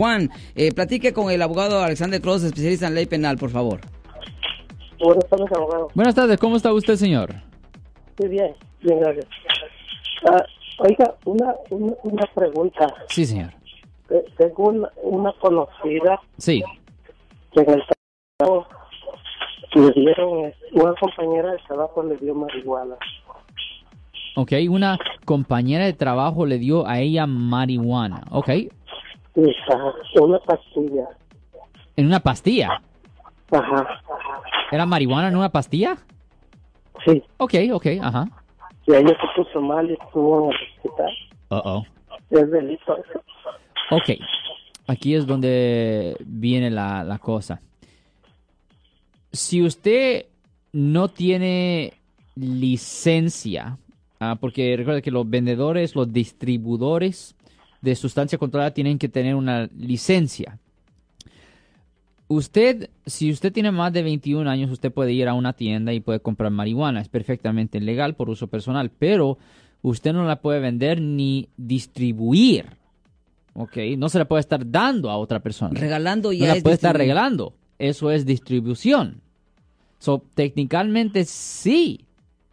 Juan, eh, platique con el abogado Alexander Cross, especialista en ley penal, por favor. Buenas tardes, abogado. Buenas tardes, ¿cómo está usted, señor? Muy bien, bien, gracias. Ah, oiga, una, una, una pregunta. Sí, señor. Eh, Tengo una, una conocida Sí. que en el trabajo le dieron, una compañera de trabajo le dio marihuana. Ok, una compañera de trabajo le dio a ella marihuana. Ok, Ajá, una pastilla. en una pastilla. Ajá, ¿Era marihuana en una pastilla? sí. Ok, ok, ajá. Y ella se puso mal y estuvo en el hospital. Uh oh. Es delito eso. Ok, aquí es donde viene la, la cosa. Si usted no tiene licencia, ah, porque recuerda que los vendedores, los distribuidores de sustancia controlada tienen que tener una licencia. Usted, si usted tiene más de 21 años, usted puede ir a una tienda y puede comprar marihuana. Es perfectamente legal por uso personal, pero usted no la puede vender ni distribuir. ¿Ok? No se la puede estar dando a otra persona. Regalando no ya la es puede estar regalando. Eso es distribución. So, técnicamente sí.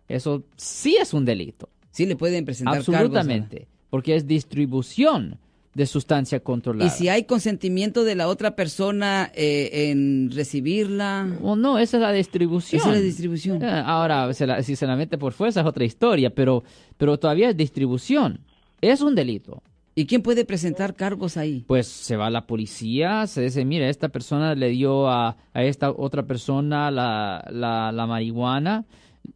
Eso sí es un delito. Sí le pueden presentar cargos Absolutamente. Porque es distribución de sustancia controlada. Y si hay consentimiento de la otra persona eh, en recibirla, O no, esa es la distribución. esa es la distribución. Eh, Ahora, se la- si se la mete por fuerza es otra historia, pero, pero todavía es distribución. Es un delito. ¿Y quién puede presentar cargos ahí? Pues se va a la policía, se dice, mira, esta persona le dio a, a esta otra persona la, la, la marihuana.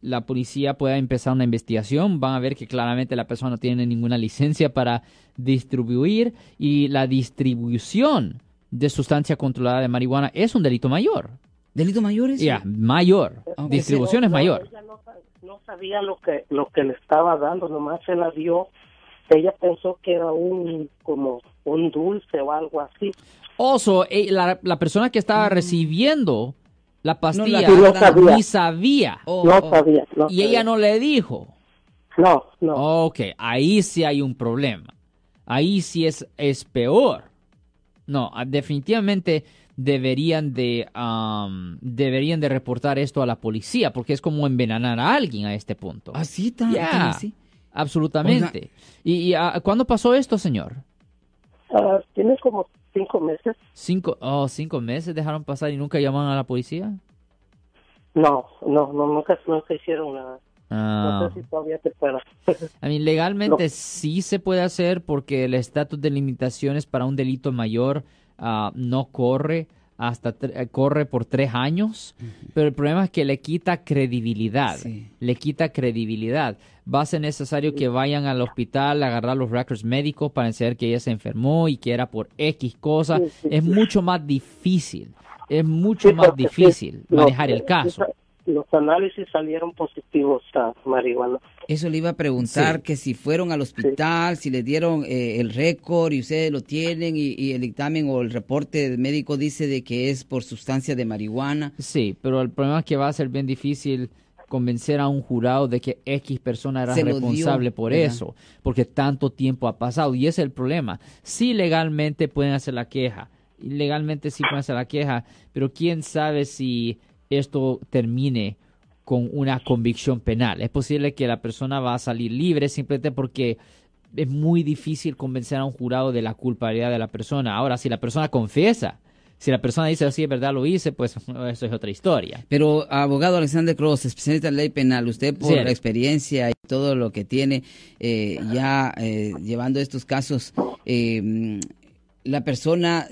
La policía puede empezar una investigación, van a ver que claramente la persona no tiene ninguna licencia para distribuir y la distribución de sustancia controlada de marihuana es un delito mayor. ¿Delito mayor es? Ya, mayor. Ok. Distribución es mayor. Ella no, sa- no sabía lo que lo que le estaba dando, nomás se la dio. Ella pensó que era un como un dulce o algo así. Oso, eh, la, la persona que estaba recibiendo la pastilla no sabía. ni sabía. Oh, no oh. sabía. No Y ella sabía. no le dijo. No, no. Ok, ahí sí hay un problema. Ahí sí es, es peor. No, ah, definitivamente deberían de, am, deberían de reportar esto a la policía porque es como envenenar a alguien a este punto. Así está. Ya, tan así. absolutamente. ¿Y, y, ah, cuándo pasó esto, señor? Ah, tiene como cinco meses. Cinco, oh, cinco meses dejaron pasar y nunca llamaron a la policía. No, no, no, nunca, nunca hicieron nada. Ah. No sé si todavía te pueda. I mean, legalmente sí se puede hacer porque el estatus de limitaciones para un delito mayor ah, no corre hasta eh, corre por tres años, pero el problema es que le quita credibilidad, Sí. le quita credibilidad. Va a ser necesario que vayan al hospital a agarrar los records médicos para enseñar que ella se enfermó y que era por X cosa. Sí, sí, Es sí. mucho más difícil, es mucho Sí, más difícil manejar el caso. Los análisis salieron positivos a marihuana. Eso le iba a preguntar, Sí. que si fueron al hospital, si le dieron eh, el récord y ustedes lo tienen y, y el dictamen o el reporte médico dice de que es por sustancia de marihuana. Sí, pero el problema es que va a ser bien difícil convencer a un jurado de que X persona era responsable dio, por ¿verdad? eso, porque tanto tiempo ha pasado y ese es el problema. Sí legalmente pueden hacer la queja, legalmente sí pueden hacer la queja, pero quién sabe si esto termine con una convicción penal. Es posible que la persona va a salir libre simplemente porque es muy difícil convencer a un jurado de la culpabilidad de la persona. Ahora, si la persona confiesa, si la persona dice, sí, es verdad, lo hice, pues eso es otra historia. Pero, abogado Alexander Cross, especialista en ley penal, usted por Sí. la experiencia y todo lo que tiene eh, ya eh, llevando estos casos, eh, la persona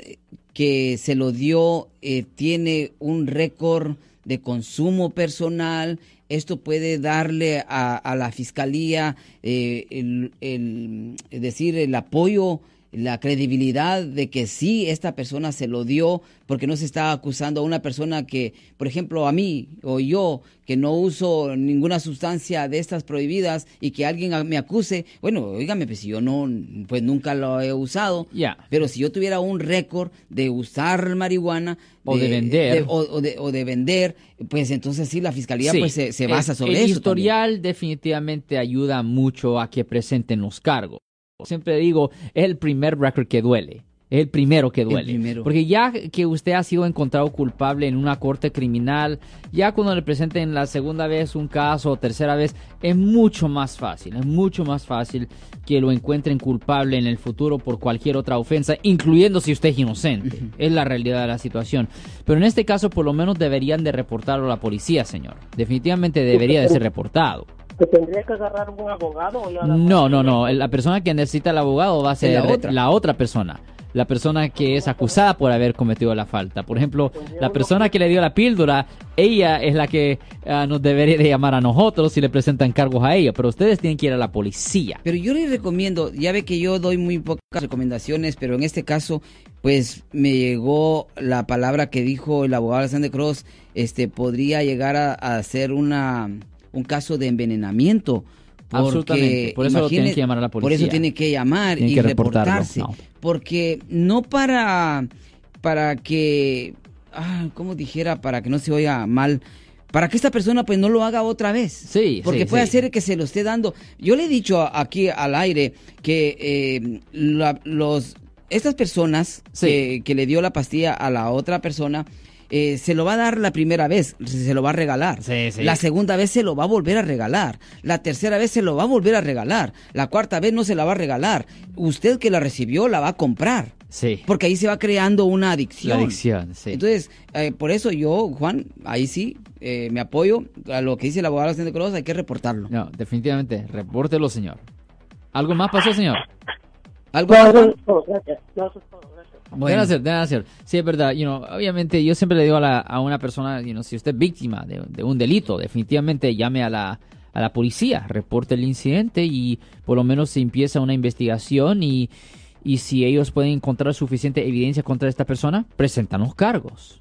que se lo dio eh, tiene un récord de consumo personal. Esto puede darle a, la fiscalía eh, el, decir, el apoyo la credibilidad de que sí esta persona se lo dio porque no se está acusando a una persona que, por ejemplo, a mí o yo que no uso ninguna sustancia de estas prohibidas y que alguien me acuse, bueno, oígame, pues si yo no, pues nunca lo he usado, Ya. pero si yo tuviera un récord de usar marihuana O de vender. o, o de, o de vender, pues entonces sí la fiscalía Sí, pues se, se basa el- sobre el eso. historial definitivamente ayuda mucho a que presenten los cargos. Siempre digo, es el primer record que duele. Es el primero que El duele. primero. Porque ya que usted ha sido encontrado culpable en una corte criminal, ya cuando le presenten la segunda vez un caso o tercera vez, es mucho más fácil, es mucho más fácil que lo encuentren culpable en el futuro por cualquier otra ofensa, incluyendo si usted es inocente. Es la realidad de la situación. Pero en este caso, por lo menos deberían de reportarlo a la policía, señor. Definitivamente debería de ser reportado. ¿Que tendría que agarrar un abogado o No, no, no. La persona que necesita el abogado va a ser la otra. la otra persona. La persona que es acusada por haber cometido la falta. Por ejemplo, la persona que le dio la píldora, ella es la que ah, nos debería de llamar a nosotros si le presentan cargos a ella. Pero ustedes tienen que ir a la policía. Pero yo les recomiendo, ya ve que yo doy muy pocas recomendaciones, pero en este caso, pues me llegó la palabra que dijo el abogado Alexander Cross, este podría llegar a, a ser una un caso de envenenamiento. Porque, Absolutamente. Por eso tienen que llamar a la Por eso policía. tiene que llamar Tienen y que reportarse. no. Porque no para, para que, ah, ¿cómo dijera? Para que no se oiga mal. Para que esta persona pues no lo haga otra vez. Sí, Porque sí, puede sí. hacer que se lo esté dando. Yo le he dicho aquí al aire que eh, la- los estas personas Sí. que, que le dio la pastilla a la otra persona eh, se lo va a dar la primera vez, se lo va a regalar. Sí, sí. La segunda vez se lo va a volver a regalar. La tercera vez se lo va a volver a regalar. La cuarta vez no se la va a regalar. Usted que la recibió la va a comprar. Sí. Porque ahí se va creando una adicción. La adicción, sí. Entonces, eh, por eso yo, Juan, ahí sí eh, me apoyo a lo que dice el abogado de Cruz, hay que reportarlo. No, definitivamente. Repórtelo, señor. ¿Algo más pasó, señor? ¿Algo No, más, eso Juan? es todo, gracias. No, eso es todo, gracias. Bueno. Deben hacer, deben hacer. Sí, es verdad. You know, obviamente, yo siempre le digo a, la- a una persona, you know, si usted es víctima de, de un delito, definitivamente llame a la, a la policía, reporte el incidente y por lo menos se empieza una investigación y, y si ellos pueden encontrar suficiente evidencia contra esta persona, presentan los cargos.